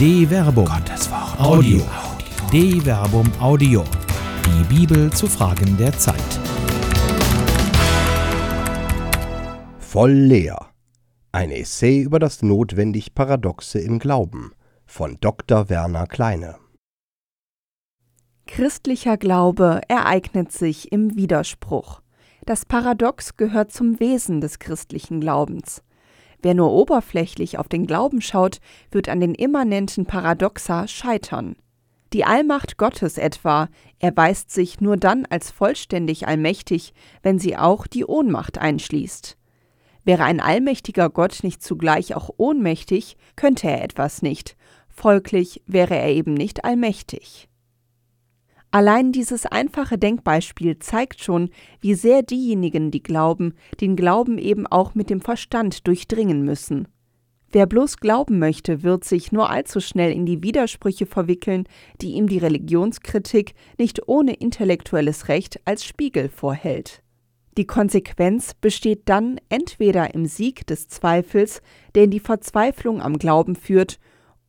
De Verbum. Gottes Wort. Audio. De Verbum Audio. Die Bibel zu Fragen der Zeit. Voll leer. Ein Essay über das notwendig Paradoxe im Glauben von Dr. Werner Kleine. Christlicher Glaube ereignet sich im Widerspruch. Das Paradox gehört zum Wesen des christlichen Glaubens. Wer nur oberflächlich auf den Glauben schaut, wird an den immanenten Paradoxa scheitern. Die Allmacht Gottes etwa erweist sich nur dann als vollständig allmächtig, wenn sie auch die Ohnmacht einschließt. Wäre ein allmächtiger Gott nicht zugleich auch ohnmächtig, könnte er etwas nicht, folglich wäre er eben nicht allmächtig. Allein dieses einfache Denkbeispiel zeigt schon, wie sehr diejenigen, die glauben, den Glauben eben auch mit dem Verstand durchdringen müssen. Wer bloß glauben möchte, wird sich nur allzu schnell in die Widersprüche verwickeln, die ihm die Religionskritik nicht ohne intellektuelles Recht als Spiegel vorhält. Die Konsequenz besteht dann entweder im Sieg des Zweifels, der in die Verzweiflung am Glauben führt,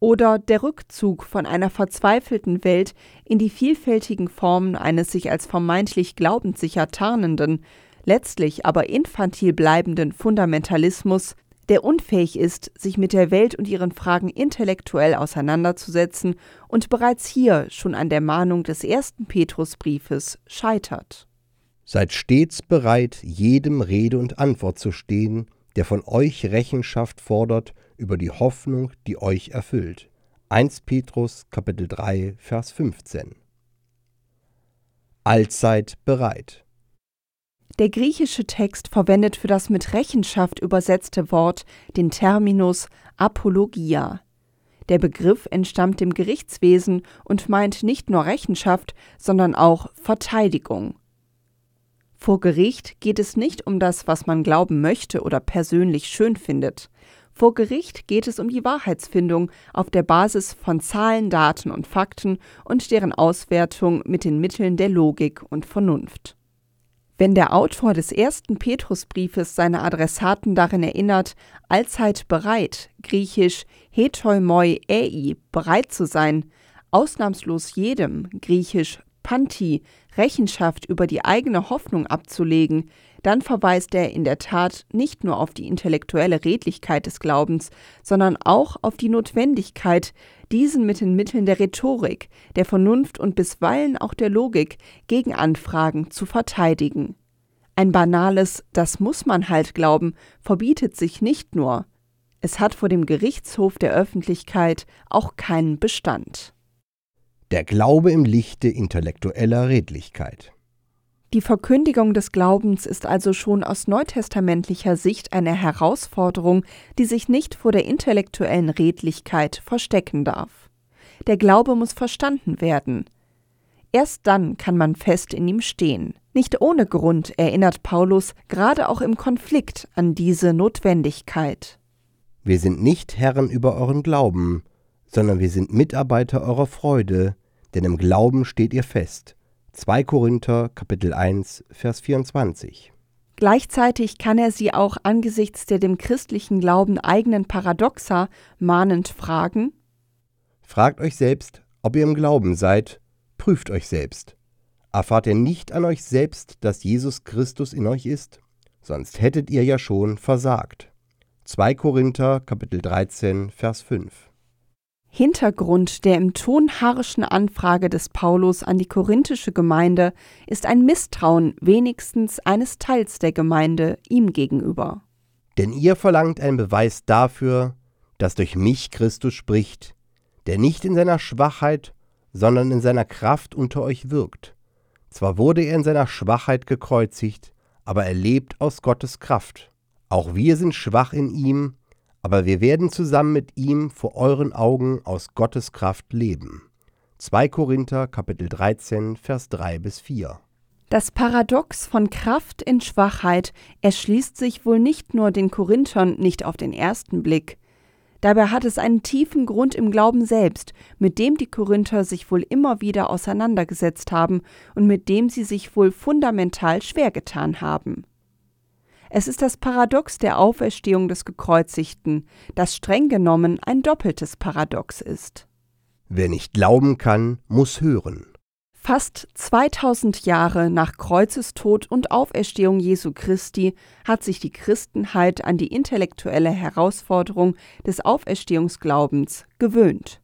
oder der Rückzug von einer verzweifelten Welt in die vielfältigen Formen eines sich als vermeintlich glaubenssicher tarnenden, letztlich aber infantil bleibenden Fundamentalismus, der unfähig ist, sich mit der Welt und ihren Fragen intellektuell auseinanderzusetzen und bereits hier schon an der Mahnung des ersten Petrusbriefes scheitert. Seid stets bereit, jedem Rede und Antwort zu stehen, der von euch Rechenschaft fordert über die Hoffnung, die euch erfüllt. 1 Petrus Kapitel 3 Vers 15 Allzeit bereit. Der griechische Text verwendet für das mit Rechenschaft übersetzte Wort den Terminus Apologia. Der Begriff entstammt dem Gerichtswesen und meint nicht nur Rechenschaft, sondern auch Verteidigung. Vor Gericht geht es nicht um das, was man glauben möchte oder persönlich schön findet. Vor Gericht geht es um die Wahrheitsfindung auf der Basis von Zahlen, Daten und Fakten und deren Auswertung mit den Mitteln der Logik und Vernunft. Wenn der Autor des ersten Petrusbriefes seine Adressaten darin erinnert, allzeit bereit, griechisch hetoimoi ei, bereit zu sein, ausnahmslos jedem, griechisch Panti Rechenschaft über die eigene Hoffnung abzulegen, dann verweist er in der Tat nicht nur auf die intellektuelle Redlichkeit des Glaubens, sondern auch auf die Notwendigkeit, diesen mit den Mitteln der Rhetorik, der Vernunft und bisweilen auch der Logik gegen Anfragen zu verteidigen. Ein banales Das muss man halt glauben verbietet sich nicht nur, es hat vor dem Gerichtshof der Öffentlichkeit auch keinen Bestand. Der Glaube im Lichte intellektueller Redlichkeit. Die Verkündigung des Glaubens ist also schon aus neutestamentlicher Sicht eine Herausforderung, die sich nicht vor der intellektuellen Redlichkeit verstecken darf. Der Glaube muss verstanden werden. Erst dann kann man fest in ihm stehen. Nicht ohne Grund erinnert Paulus gerade auch im Konflikt an diese Notwendigkeit. Wir sind nicht Herren über euren Glauben, sondern wir sind Mitarbeiter eurer Freude, denn im Glauben steht ihr fest. 2 Korinther Kapitel 1 Vers 24. Gleichzeitig kann er sie auch angesichts der dem christlichen Glauben eigenen Paradoxa mahnend fragen: Fragt euch selbst, ob ihr im Glauben seid, prüft euch selbst. Erfahrt ihr nicht an euch selbst, dass Jesus Christus in euch ist? Sonst hättet ihr ja schon versagt. 2 Korinther Kapitel 13 Vers 5. Hintergrund der im Ton harschen Anfrage des Paulus an die korinthische Gemeinde ist ein Misstrauen wenigstens eines Teils der Gemeinde ihm gegenüber. Denn ihr verlangt einen Beweis dafür, dass durch mich Christus spricht, der nicht in seiner Schwachheit, sondern in seiner Kraft unter euch wirkt. Zwar wurde er in seiner Schwachheit gekreuzigt, aber er lebt aus Gottes Kraft. Auch wir sind schwach in ihm, aber wir werden zusammen mit ihm vor euren Augen aus Gottes Kraft leben. 2 Korinther Kapitel 13 Vers 3 bis 4. Das Paradox von Kraft in Schwachheit erschließt sich wohl nicht nur den Korinthern nicht auf den ersten Blick. Dabei hat es einen tiefen Grund im Glauben selbst, mit dem die Korinther sich wohl immer wieder auseinandergesetzt haben und mit dem sie sich wohl fundamental schwer getan haben. Es ist das Paradox der Auferstehung des Gekreuzigten, das streng genommen ein doppeltes Paradox ist. Wer nicht glauben kann, muss hören. Fast 2000 Jahre nach Kreuzestod und Auferstehung Jesu Christi hat sich die Christenheit an die intellektuelle Herausforderung des Auferstehungsglaubens gewöhnt.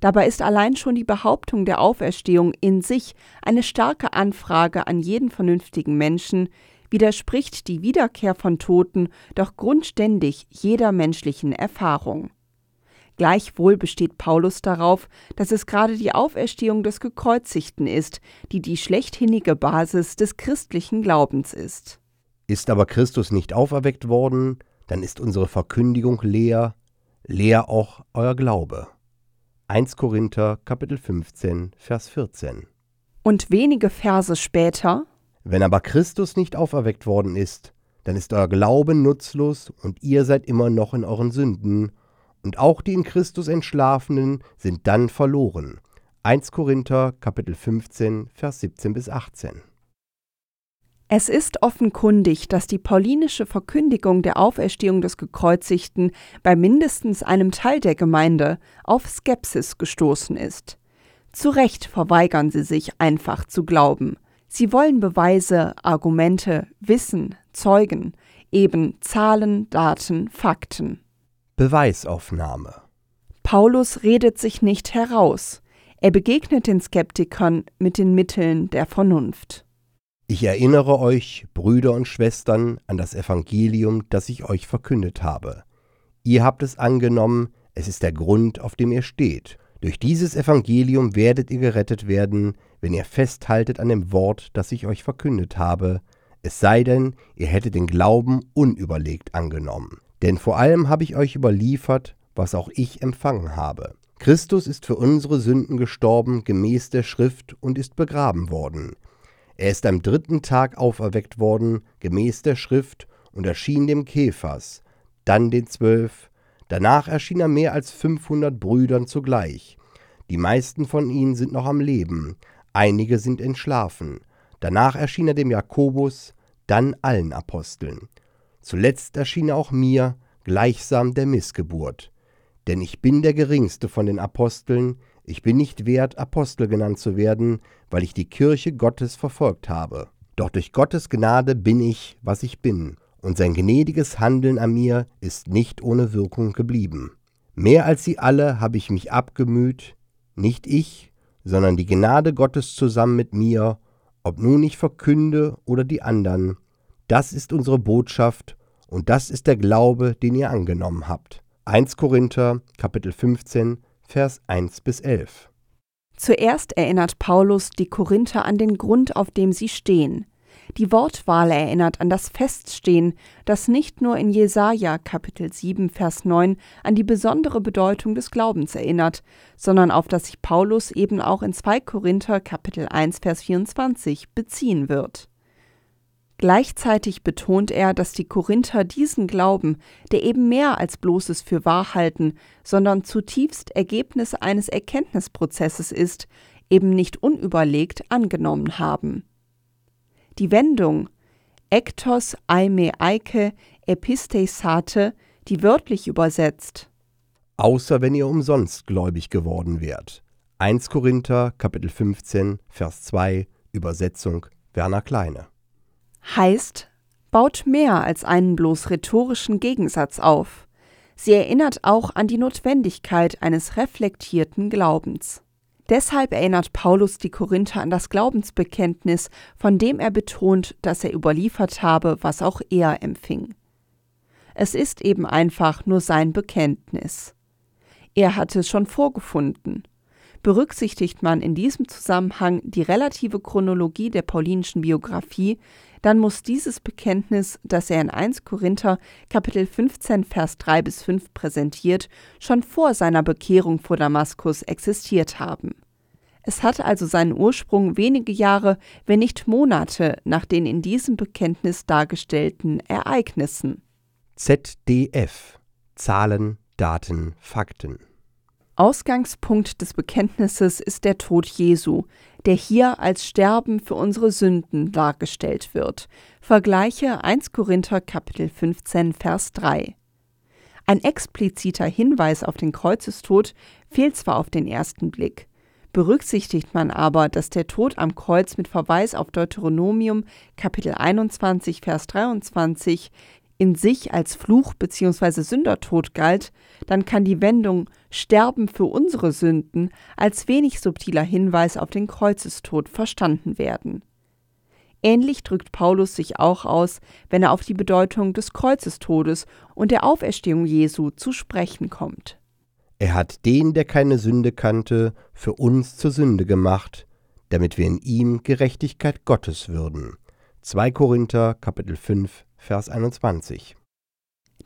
Dabei ist allein schon die Behauptung der Auferstehung in sich eine starke Anfrage an jeden vernünftigen Menschen, widerspricht die Wiederkehr von Toten doch grundständig jeder menschlichen Erfahrung. Gleichwohl besteht Paulus darauf, dass es gerade die Auferstehung des Gekreuzigten ist, die die schlechthinnige Basis des christlichen Glaubens ist. Ist aber Christus nicht auferweckt worden, dann ist unsere Verkündigung leer, leer auch euer Glaube. 1 Korinther Kapitel 15 Vers 14. Und wenige Verse später wenn aber Christus nicht auferweckt worden ist, dann ist euer Glaube nutzlos und ihr seid immer noch in euren Sünden, und auch die in Christus Entschlafenen sind dann verloren. 1 Korinther Kapitel 15 Vers 17 bis 18. Es ist offenkundig, dass die paulinische Verkündigung der Auferstehung des Gekreuzigten bei mindestens einem Teil der Gemeinde auf Skepsis gestoßen ist. Zu Recht verweigern sie sich einfach zu glauben. Sie wollen Beweise, Argumente, Wissen, Zeugen, eben Zahlen, Daten, Fakten. Beweisaufnahme. Paulus redet sich nicht heraus. Er begegnet den Skeptikern mit den Mitteln der Vernunft. Ich erinnere euch, Brüder und Schwestern, an das Evangelium, das ich euch verkündet habe. Ihr habt es angenommen, es ist der Grund, auf dem ihr steht, durch dieses Evangelium werdet ihr gerettet werden, wenn ihr festhaltet an dem Wort, das ich euch verkündet habe, es sei denn, ihr hättet den Glauben unüberlegt angenommen. Denn vor allem habe ich euch überliefert, was auch ich empfangen habe. Christus ist für unsere Sünden gestorben gemäß der Schrift und ist begraben worden. Er ist am dritten Tag auferweckt worden gemäß der Schrift und erschien dem Käfers, dann den Zwölf, Danach erschien er mehr als 500 Brüdern zugleich. Die meisten von ihnen sind noch am Leben, einige sind entschlafen. Danach erschien er dem Jakobus, dann allen Aposteln. Zuletzt erschien er auch mir, gleichsam der Missgeburt. Denn ich bin der geringste von den Aposteln, ich bin nicht wert, Apostel genannt zu werden, weil ich die Kirche Gottes verfolgt habe. Doch durch Gottes Gnade bin ich, was ich bin, und sein gnädiges Handeln an mir ist nicht ohne Wirkung geblieben. Mehr als sie alle habe ich mich abgemüht, nicht ich, sondern die Gnade Gottes zusammen mit mir, ob nun ich verkünde oder die anderen. Das ist unsere Botschaft und das ist der Glaube, den ihr angenommen habt. 1 Korinther Kapitel 15 Vers 1 bis 11. Zuerst erinnert Paulus die Korinther an den Grund, auf dem sie stehen, die Wortwahl erinnert an das Feststehen, das nicht nur in Jesaja Kapitel 7 Vers 9 an die besondere Bedeutung des Glaubens erinnert, sondern auf das sich Paulus eben auch in 2 Korinther Kapitel 1 Vers 24 beziehen wird. Gleichzeitig betont er, dass die Korinther diesen Glauben, der eben mehr als bloßes Fürwahrhalten, sondern zutiefst Ergebnis eines Erkenntnisprozesses ist, eben nicht unüberlegt angenommen haben. Die Wendung ektos aime eike episteisate, die wörtlich übersetzt Außer wenn ihr umsonst gläubig geworden wärt. 1 Korinther Kapitel 15 Vers 2 Übersetzung Werner Kleine heißt, baut mehr als einen bloß rhetorischen Gegensatz auf. Sie erinnert auch an die Notwendigkeit eines reflektierten Glaubens. Deshalb erinnert Paulus die Korinther an das Glaubensbekenntnis, von dem er betont, dass er überliefert habe, was auch er empfing. Es ist eben einfach nur sein Bekenntnis. Er hatte es schon vorgefunden. Berücksichtigt man in diesem Zusammenhang die relative Chronologie der paulinischen Biografie, dann muss dieses Bekenntnis, das er in 1 Korinther Kapitel 15 Vers 3 bis 5 präsentiert, schon vor seiner Bekehrung vor Damaskus existiert haben. Es hat also seinen Ursprung wenige Jahre, wenn nicht Monate nach den in diesem Bekenntnis dargestellten Ereignissen. ZDF Zahlen, Daten, Fakten Ausgangspunkt des Bekenntnisses ist der Tod Jesu, der hier als Sterben für unsere Sünden dargestellt wird. Vergleiche 1 Korinther Kapitel 15 Vers 3. Ein expliziter Hinweis auf den Kreuzestod fehlt zwar auf den ersten Blick, berücksichtigt man aber, dass der Tod am Kreuz mit Verweis auf Deuteronomium Kapitel 21 Vers 23 in sich als Fluch bzw. Sündertod galt, dann kann die Wendung Sterben für unsere Sünden als wenig subtiler Hinweis auf den Kreuzestod verstanden werden. Ähnlich drückt Paulus sich auch aus, wenn er auf die Bedeutung des Kreuzestodes und der Auferstehung Jesu zu sprechen kommt. Er hat den, der keine Sünde kannte, für uns zur Sünde gemacht, damit wir in ihm Gerechtigkeit Gottes würden. 2 Korinther Kapitel 5 Vers 21.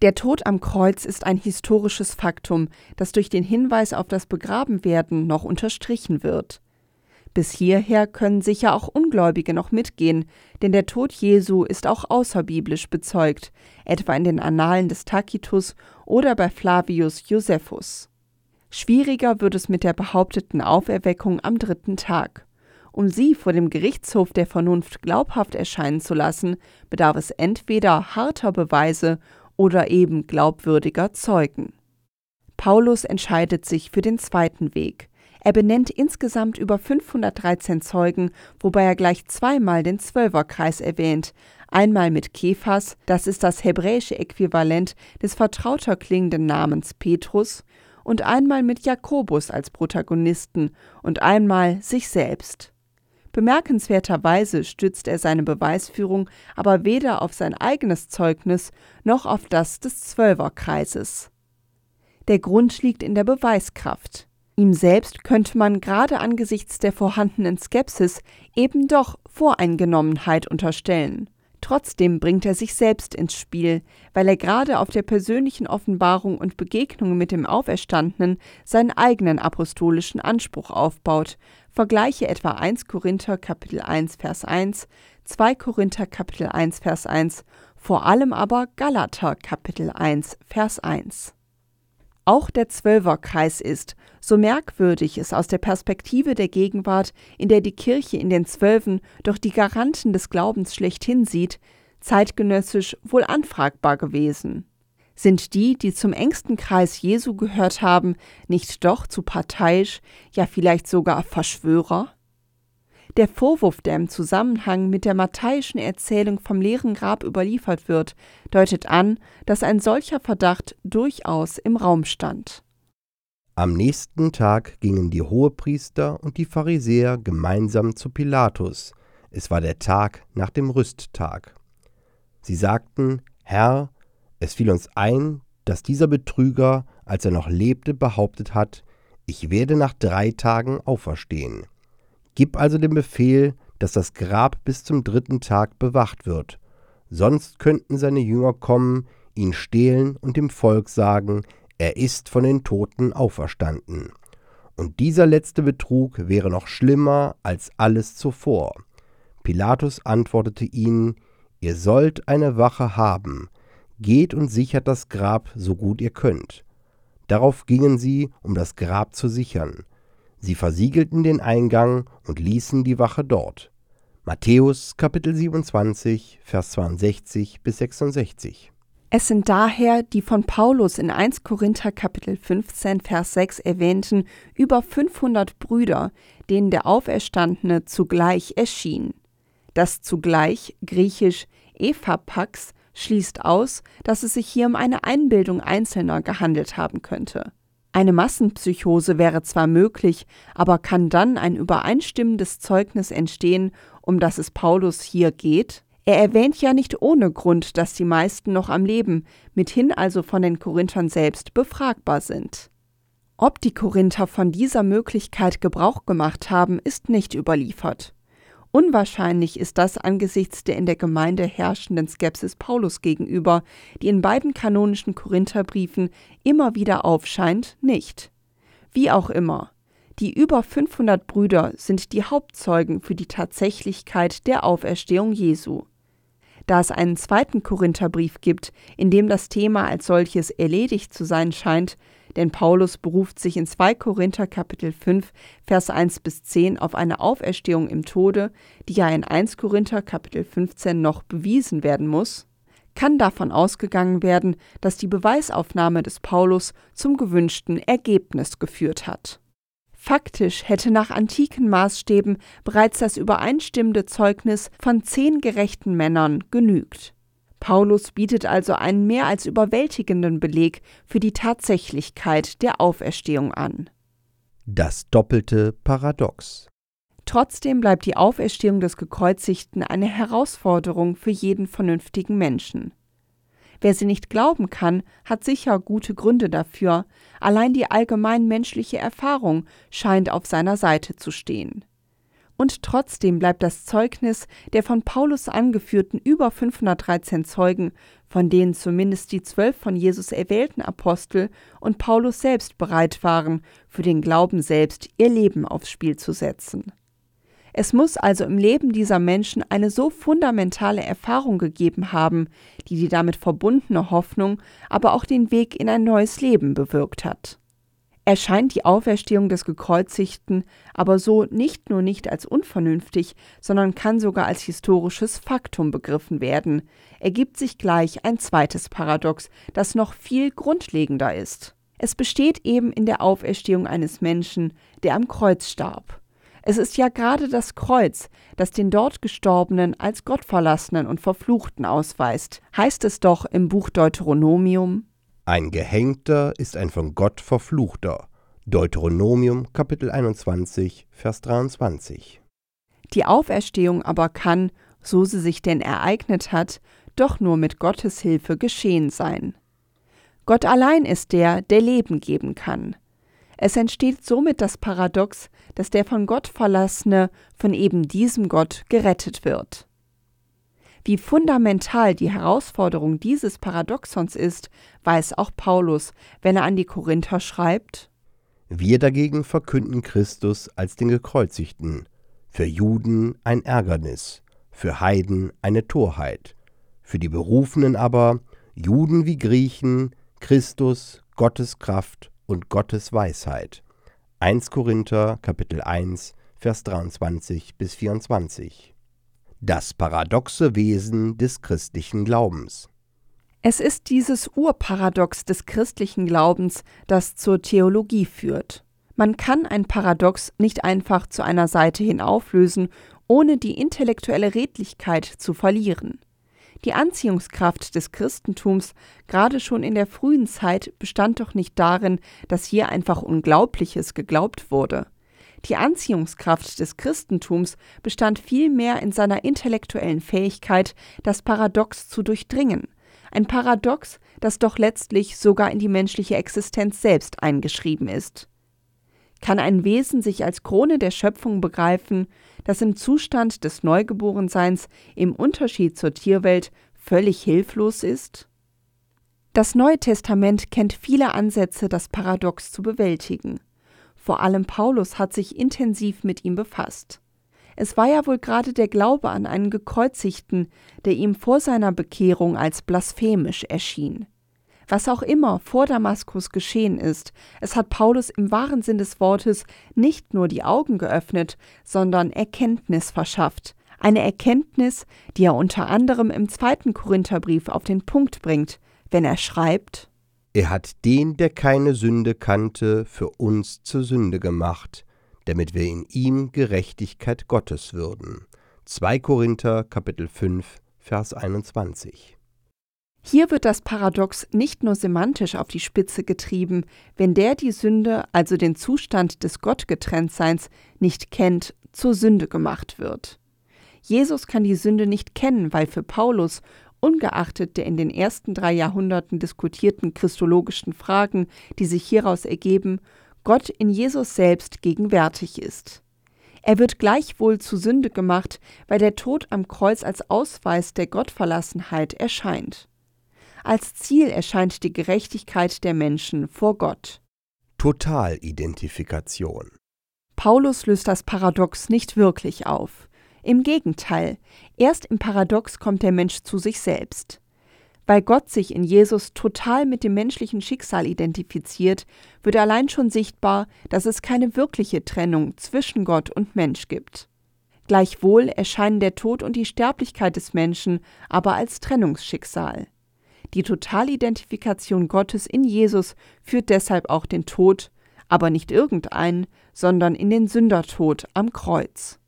Der Tod am Kreuz ist ein historisches Faktum, das durch den Hinweis auf das Begrabenwerden noch unterstrichen wird. Bis hierher können sicher auch Ungläubige noch mitgehen, denn der Tod Jesu ist auch außerbiblisch bezeugt, etwa in den Annalen des Tacitus oder bei Flavius Josephus. Schwieriger wird es mit der behaupteten Auferweckung am dritten Tag. Um sie vor dem Gerichtshof der Vernunft glaubhaft erscheinen zu lassen, bedarf es entweder harter Beweise oder eben glaubwürdiger Zeugen. Paulus entscheidet sich für den zweiten Weg. Er benennt insgesamt über 513 Zeugen, wobei er gleich zweimal den Zwölferkreis erwähnt. Einmal mit Kephas, das ist das hebräische Äquivalent des vertrauter klingenden Namens Petrus, und einmal mit Jakobus als Protagonisten und einmal sich selbst. Bemerkenswerterweise stützt er seine Beweisführung aber weder auf sein eigenes Zeugnis noch auf das des Zwölferkreises. Der Grund liegt in der Beweiskraft. Ihm selbst könnte man gerade angesichts der vorhandenen Skepsis eben doch Voreingenommenheit unterstellen. Trotzdem bringt er sich selbst ins Spiel, weil er gerade auf der persönlichen Offenbarung und Begegnung mit dem Auferstandenen seinen eigenen apostolischen Anspruch aufbaut. Vergleiche etwa 1 Korinther Kapitel 1 Vers 1, 2 Korinther Kapitel 1 Vers 1, vor allem aber Galater Kapitel 1 Vers 1. Auch der Zwölferkreis ist, so merkwürdig es aus der Perspektive der Gegenwart, in der die Kirche in den Zwölfen doch die Garanten des Glaubens schlechthin sieht, zeitgenössisch wohl anfragbar gewesen. Sind die, die zum engsten Kreis Jesu gehört haben, nicht doch zu parteiisch, ja vielleicht sogar Verschwörer? Der Vorwurf, der im Zusammenhang mit der matthäischen Erzählung vom leeren Grab überliefert wird, deutet an, dass ein solcher Verdacht durchaus im Raum stand. Am nächsten Tag gingen die Hohepriester und die Pharisäer gemeinsam zu Pilatus. Es war der Tag nach dem Rüsttag. Sie sagten, Herr, es fiel uns ein, dass dieser Betrüger, als er noch lebte, behauptet hat, ich werde nach drei Tagen auferstehen. Gib also den Befehl, dass das Grab bis zum dritten Tag bewacht wird. Sonst könnten seine Jünger kommen, ihn stehlen und dem Volk sagen, er ist von den Toten auferstanden. Und dieser letzte Betrug wäre noch schlimmer als alles zuvor. Pilatus antwortete ihnen, Ihr sollt eine Wache haben, geht und sichert das Grab so gut ihr könnt. Darauf gingen sie, um das Grab zu sichern. Sie versiegelten den Eingang und ließen die Wache dort. Matthäus Kapitel 27, Vers 62 bis 66. Es sind daher die von Paulus in 1 Korinther Kapitel 15 Vers 6 erwähnten über 500 Brüder, denen der Auferstandene zugleich erschien. Das zugleich griechisch Ephapax schließt aus, dass es sich hier um eine Einbildung Einzelner gehandelt haben könnte. Eine Massenpsychose wäre zwar möglich, aber kann dann ein übereinstimmendes Zeugnis entstehen, um das es Paulus hier geht? Er erwähnt ja nicht ohne Grund, dass die meisten noch am Leben, mithin also von den Korinthern selbst befragbar sind. Ob die Korinther von dieser Möglichkeit Gebrauch gemacht haben, ist nicht überliefert. Unwahrscheinlich ist das angesichts der in der Gemeinde herrschenden Skepsis Paulus gegenüber, die in beiden kanonischen Korintherbriefen immer wieder aufscheint, nicht. Wie auch immer, die über 500 Brüder sind die Hauptzeugen für die Tatsächlichkeit der Auferstehung Jesu. Da es einen zweiten Korintherbrief gibt, in dem das Thema als solches erledigt zu sein scheint, Denn Paulus beruft sich in 2 Korinther Kapitel 5 Vers 1 bis 10 auf eine Auferstehung im Tode, die ja in 1 Korinther Kapitel 15 noch bewiesen werden muss, kann davon ausgegangen werden, dass die Beweisaufnahme des Paulus zum gewünschten Ergebnis geführt hat. Faktisch hätte nach antiken Maßstäben bereits das übereinstimmende Zeugnis von zehn gerechten Männern genügt. Paulus bietet also einen mehr als überwältigenden Beleg für die Tatsächlichkeit der Auferstehung an. Das doppelte Paradox. Trotzdem bleibt die Auferstehung des Gekreuzigten eine Herausforderung für jeden vernünftigen Menschen. Wer sie nicht glauben kann, hat sicher gute Gründe dafür, allein die allgemein menschliche Erfahrung scheint auf seiner Seite zu stehen. Und trotzdem bleibt das Zeugnis der von Paulus angeführten über 513 Zeugen, von denen zumindest die zwölf von Jesus erwählten Apostel und Paulus selbst bereit waren, für den Glauben selbst ihr Leben aufs Spiel zu setzen. Es muss also im Leben dieser Menschen eine so fundamentale Erfahrung gegeben haben, die die damit verbundene Hoffnung, aber auch den Weg in ein neues Leben bewirkt hat. Erscheint die Auferstehung des Gekreuzigten aber so nicht nur nicht als unvernünftig, sondern kann sogar als historisches Faktum begriffen werden, ergibt sich gleich ein zweites Paradox, das noch viel grundlegender ist. Es besteht eben in der Auferstehung eines Menschen, der am Kreuz starb. Es ist ja gerade das Kreuz, das den dort Gestorbenen als Gottverlassenen und Verfluchten ausweist. Heißt es doch im Buch Deuteronomium: Ein Gehängter ist ein von Gott Verfluchter. Deuteronomium Kapitel 21, Vers 23. Die Auferstehung aber kann, so sie sich denn ereignet hat, doch nur mit Gottes Hilfe geschehen sein. Gott allein ist der, der Leben geben kann. Es entsteht somit das Paradox, dass der von Gott verlassene von eben diesem Gott gerettet wird. Wie fundamental die Herausforderung dieses Paradoxons ist, weiß auch Paulus, wenn er an die Korinther schreibt Wir dagegen verkünden Christus als den Gekreuzigten, für Juden ein Ärgernis, für Heiden eine Torheit, für die Berufenen aber, Juden wie Griechen, Christus, Gottes Kraft und Gottes Weisheit. 1 Korinther Kapitel 1 Vers 23 bis 24. Das paradoxe Wesen des christlichen Glaubens. Es ist dieses Urparadox des christlichen Glaubens, das zur Theologie führt. Man kann ein Paradox nicht einfach zu einer Seite hin auflösen, ohne die intellektuelle Redlichkeit zu verlieren. Die Anziehungskraft des Christentums, gerade schon in der frühen Zeit, bestand doch nicht darin, dass hier einfach Unglaubliches geglaubt wurde. Die Anziehungskraft des Christentums bestand vielmehr in seiner intellektuellen Fähigkeit, das Paradox zu durchdringen. Ein Paradox, das doch letztlich sogar in die menschliche Existenz selbst eingeschrieben ist. Kann ein Wesen sich als Krone der Schöpfung begreifen, das im Zustand des Neugeborenseins im Unterschied zur Tierwelt völlig hilflos ist? Das Neue Testament kennt viele Ansätze, das Paradox zu bewältigen. Vor allem Paulus hat sich intensiv mit ihm befasst. Es war ja wohl gerade der Glaube an einen Gekreuzigten, der ihm vor seiner Bekehrung als blasphemisch erschien. Was auch immer vor Damaskus geschehen ist, es hat Paulus im wahren Sinn des Wortes nicht nur die Augen geöffnet, sondern Erkenntnis verschafft. Eine Erkenntnis, die er unter anderem im zweiten Korintherbrief auf den Punkt bringt, wenn er schreibt: Er hat den, der keine Sünde kannte, für uns zur Sünde gemacht, damit wir in ihm Gerechtigkeit Gottes würden. 2 Korinther Kapitel 5 Vers 21 hier wird das Paradox nicht nur semantisch auf die Spitze getrieben, wenn der die Sünde, also den Zustand des Gottgetrenntseins, nicht kennt, zur Sünde gemacht wird. Jesus kann die Sünde nicht kennen, weil für Paulus, ungeachtet der in den ersten drei Jahrhunderten diskutierten christologischen Fragen, die sich hieraus ergeben, Gott in Jesus selbst gegenwärtig ist. Er wird gleichwohl zu Sünde gemacht, weil der Tod am Kreuz als Ausweis der Gottverlassenheit erscheint. Als Ziel erscheint die Gerechtigkeit der Menschen vor Gott. Totalidentifikation. Paulus löst das Paradox nicht wirklich auf. Im Gegenteil, erst im Paradox kommt der Mensch zu sich selbst. Weil Gott sich in Jesus total mit dem menschlichen Schicksal identifiziert, wird allein schon sichtbar, dass es keine wirkliche Trennung zwischen Gott und Mensch gibt. Gleichwohl erscheinen der Tod und die Sterblichkeit des Menschen aber als Trennungsschicksal. Die Totalidentifikation Gottes in Jesus führt deshalb auch den Tod, aber nicht irgendeinen, sondern in den Sündertod am Kreuz.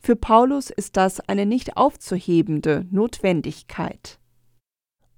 Für Paulus ist das eine nicht aufzuhebende Notwendigkeit.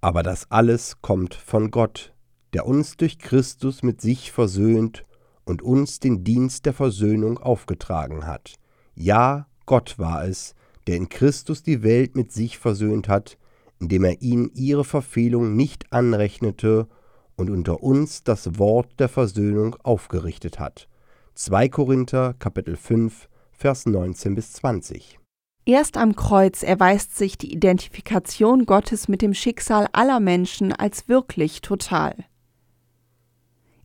Aber das alles kommt von Gott, der uns durch Christus mit sich versöhnt und uns den Dienst der Versöhnung aufgetragen hat. Ja, Gott war es, der in Christus die Welt mit sich versöhnt hat, indem er ihnen ihre Verfehlung nicht anrechnete und unter uns das Wort der Versöhnung aufgerichtet hat. 2 Korinther Kapitel 5 Vers 19 bis 20. Erst am Kreuz erweist sich die Identifikation Gottes mit dem Schicksal aller Menschen als wirklich total.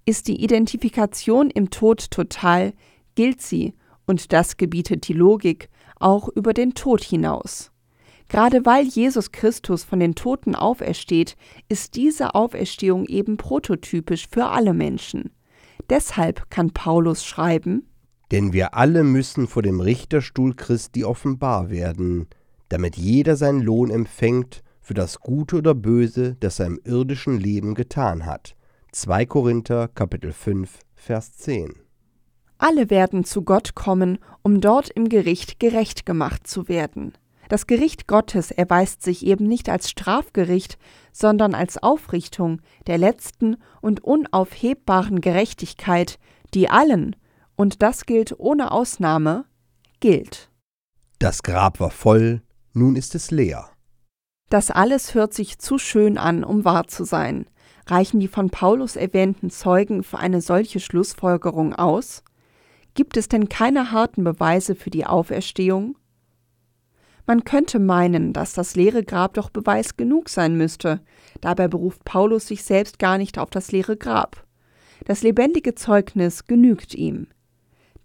Ist die Identifikation im Tod total, gilt sie, und das gebietet die Logik, auch über den Tod hinaus. Gerade weil Jesus Christus von den Toten aufersteht, ist diese Auferstehung eben prototypisch für alle Menschen. Deshalb kann Paulus schreiben, Denn wir alle müssen vor dem Richterstuhl Christi offenbar werden, damit jeder seinen Lohn empfängt für das Gute oder Böse, das er im irdischen Leben getan hat. 2 Korinther Kapitel 5 Vers 10 Alle werden zu Gott kommen, um dort im Gericht gerecht gemacht zu werden. Das Gericht Gottes erweist sich eben nicht als Strafgericht, sondern als Aufrichtung der letzten und unaufhebbaren Gerechtigkeit, die allen, und das gilt ohne Ausnahme, gilt. Das Grab war voll, nun ist es leer. Das alles hört sich zu schön an, um wahr zu sein. Reichen die von Paulus erwähnten Zeugen für eine solche Schlussfolgerung aus? Gibt es denn keine harten Beweise für die Auferstehung? Man könnte meinen, dass das leere Grab doch Beweis genug sein müsste. Dabei beruft Paulus sich selbst gar nicht auf das leere Grab. Das lebendige Zeugnis genügt ihm.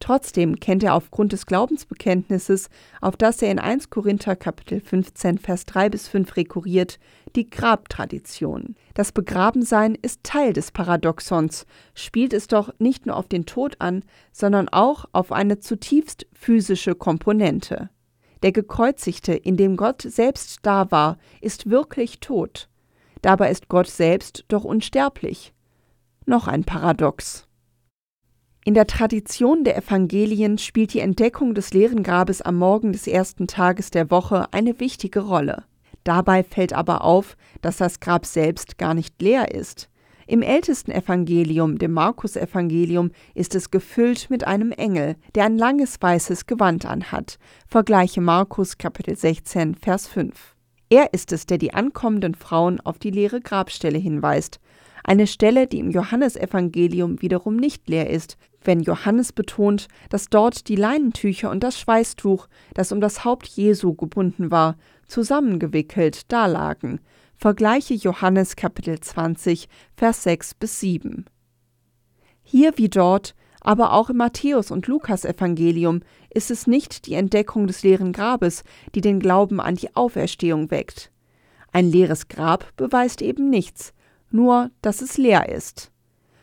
Trotzdem kennt er aufgrund des Glaubensbekenntnisses, auf das er in 1 Korinther Kapitel 15 Vers 3 bis 5 rekurriert, die Grabtradition. Das Begrabensein ist Teil des Paradoxons, spielt es doch nicht nur auf den Tod an, sondern auch auf eine zutiefst physische Komponente. Der Gekreuzigte, in dem Gott selbst da war, ist wirklich tot. Dabei ist Gott selbst doch unsterblich. Noch ein Paradox. In der Tradition der Evangelien spielt die Entdeckung des leeren Grabes am Morgen des ersten Tages der Woche eine wichtige Rolle. Dabei fällt aber auf, dass das Grab selbst gar nicht leer ist. Im ältesten Evangelium, dem Markus-Evangelium, ist es gefüllt mit einem Engel, der ein langes weißes Gewand anhat. Vergleiche Markus Kapitel 16, Vers 5. Er ist es, der die ankommenden Frauen auf die leere Grabstelle hinweist. Eine Stelle, die im Johannesevangelium wiederum nicht leer ist, wenn Johannes betont, dass dort die Leinentücher und das Schweißtuch, das um das Haupt Jesu gebunden war, zusammengewickelt dalagen. Vergleiche Johannes Kapitel 20, Vers 6 bis 7. Hier wie dort, aber auch im Matthäus und Lukas Evangelium ist es nicht die Entdeckung des leeren Grabes, die den Glauben an die Auferstehung weckt. Ein leeres Grab beweist eben nichts, nur dass es leer ist.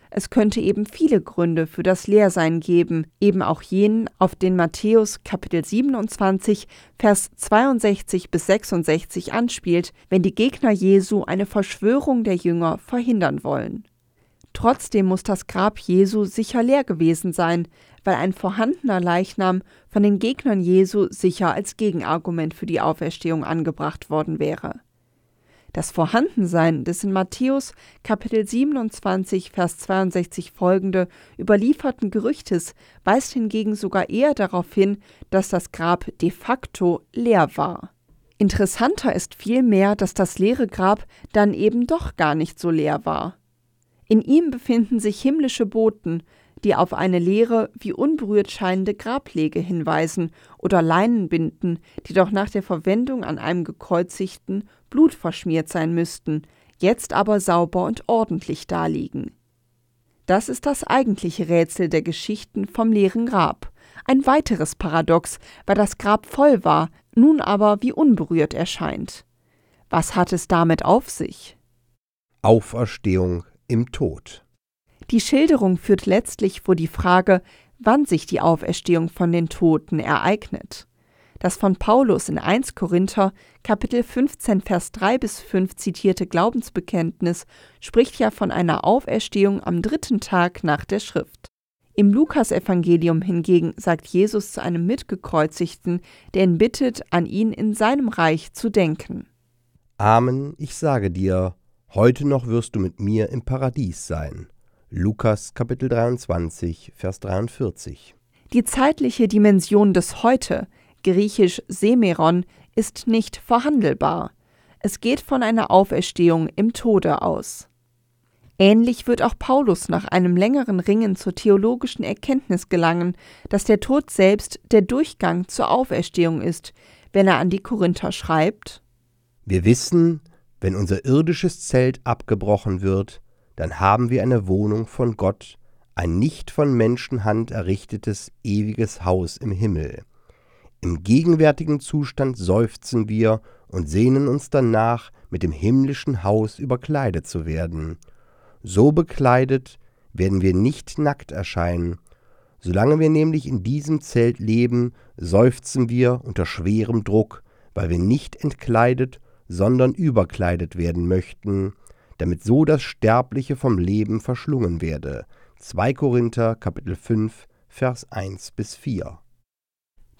Es könnte eben viele Gründe für das Leersein geben, eben auch jenen, auf den Matthäus Kapitel 27, Vers 62 bis 66 anspielt, wenn die Gegner Jesu eine Verschwörung der Jünger verhindern wollen. Trotzdem muss das Grab Jesu sicher leer gewesen sein, weil ein vorhandener Leichnam von den Gegnern Jesu sicher als Gegenargument für die Auferstehung angebracht worden wäre. Das Vorhandensein des in Matthäus Kapitel 27, Vers 62 folgende überlieferten Gerüchtes weist hingegen sogar eher darauf hin, dass das Grab de facto leer war. Interessanter ist vielmehr, dass das leere Grab dann eben doch gar nicht so leer war. In ihm befinden sich himmlische Boten, die auf eine leere, wie unberührt scheinende Grablege hinweisen oder Leinenbinden, die doch nach der Verwendung an einem gekreuzigten blutverschmiert sein müssten, jetzt aber sauber und ordentlich daliegen. Das ist das eigentliche Rätsel der Geschichten vom leeren Grab. Ein weiteres Paradox, weil das Grab voll war, nun aber wie unberührt erscheint. Was hat es damit auf sich? Auferstehung im Tod. Die Schilderung führt letztlich vor die Frage, wann sich die Auferstehung von den Toten ereignet. Das von Paulus in 1 Korinther Kapitel 15 Vers 3 bis 5 zitierte Glaubensbekenntnis spricht ja von einer Auferstehung am dritten Tag nach der Schrift. Im Lukasevangelium hingegen sagt Jesus zu einem Mitgekreuzigten, der ihn bittet, an ihn in seinem Reich zu denken. Amen, ich sage dir, heute noch wirst du mit mir im Paradies sein. Lukas Kapitel 23, Vers 43. Die zeitliche Dimension des Heute, griechisch Semeron, ist nicht verhandelbar. Es geht von einer Auferstehung im Tode aus. Ähnlich wird auch Paulus nach einem längeren Ringen zur theologischen Erkenntnis gelangen, dass der Tod selbst der Durchgang zur Auferstehung ist, wenn er an die Korinther schreibt Wir wissen, wenn unser irdisches Zelt abgebrochen wird, dann haben wir eine Wohnung von Gott, ein nicht von Menschenhand errichtetes ewiges Haus im Himmel. Im gegenwärtigen Zustand seufzen wir und sehnen uns danach, mit dem himmlischen Haus überkleidet zu werden. So bekleidet werden wir nicht nackt erscheinen. Solange wir nämlich in diesem Zelt leben, seufzen wir unter schwerem Druck, weil wir nicht entkleidet, sondern überkleidet werden möchten, damit so das Sterbliche vom Leben verschlungen werde. 2 Korinther Kapitel 5 Vers 1 bis 4.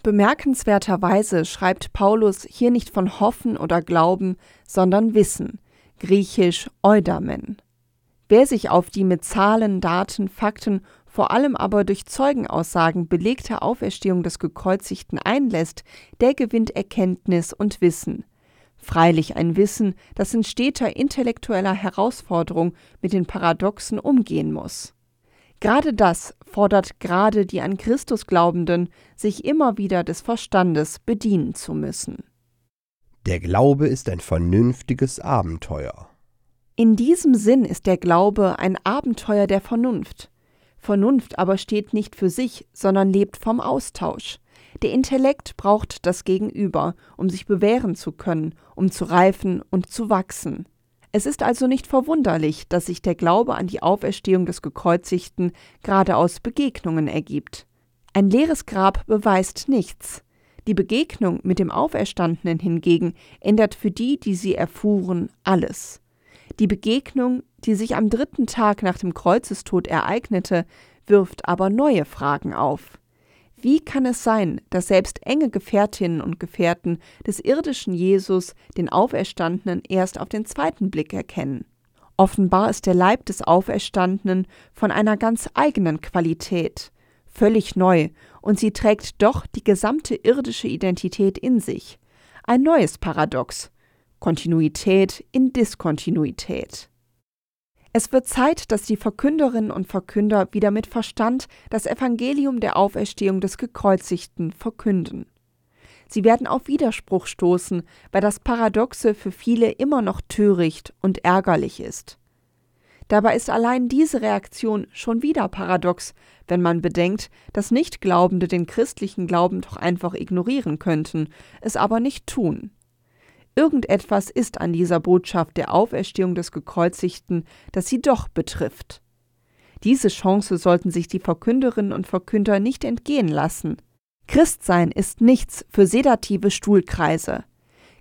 Bemerkenswerterweise schreibt Paulus hier nicht von Hoffen oder Glauben, sondern Wissen, griechisch Eudamen. Wer sich auf die mit Zahlen, Daten, Fakten, vor allem aber durch Zeugenaussagen belegte Auferstehung des Gekreuzigten einlässt, der gewinnt Erkenntnis und Wissen – Freilich ein Wissen, das in steter intellektueller Herausforderung mit den Paradoxen umgehen muss. Gerade das fordert gerade die an Christus Glaubenden, sich immer wieder des Verstandes bedienen zu müssen. Der Glaube ist ein vernünftiges Abenteuer. In diesem Sinn ist der Glaube ein Abenteuer der Vernunft. Vernunft aber steht nicht für sich, sondern lebt vom Austausch. Der Intellekt braucht das Gegenüber, um sich bewähren zu können, um zu reifen und zu wachsen. Es ist also nicht verwunderlich, dass sich der Glaube an die Auferstehung des Gekreuzigten gerade aus Begegnungen ergibt. Ein leeres Grab beweist nichts. Die Begegnung mit dem Auferstandenen hingegen ändert für die, die sie erfuhren, alles. Die Begegnung, die sich am dritten Tag nach dem Kreuzestod ereignete, wirft aber neue Fragen auf. Wie kann es sein, dass selbst enge Gefährtinnen und Gefährten des irdischen Jesus den Auferstandenen erst auf den zweiten Blick erkennen? Offenbar ist der Leib des Auferstandenen von einer ganz eigenen Qualität, völlig neu, und sie trägt doch die gesamte irdische Identität in sich. Ein neues Paradox Kontinuität in Diskontinuität. Es wird Zeit, dass die Verkünderinnen und Verkünder wieder mit Verstand das Evangelium der Auferstehung des Gekreuzigten verkünden. Sie werden auf Widerspruch stoßen, weil das Paradoxe für viele immer noch töricht und ärgerlich ist. Dabei ist allein diese Reaktion schon wieder paradox, wenn man bedenkt, dass Nichtglaubende den christlichen Glauben doch einfach ignorieren könnten, es aber nicht tun. Irgendetwas ist an dieser Botschaft der Auferstehung des Gekreuzigten, das sie doch betrifft. Diese Chance sollten sich die Verkünderinnen und Verkünder nicht entgehen lassen. Christsein ist nichts für sedative Stuhlkreise.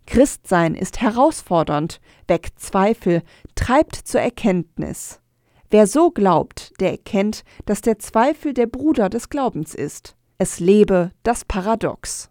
Christsein ist herausfordernd, weckt Zweifel, treibt zur Erkenntnis. Wer so glaubt, der erkennt, dass der Zweifel der Bruder des Glaubens ist. Es lebe das Paradox.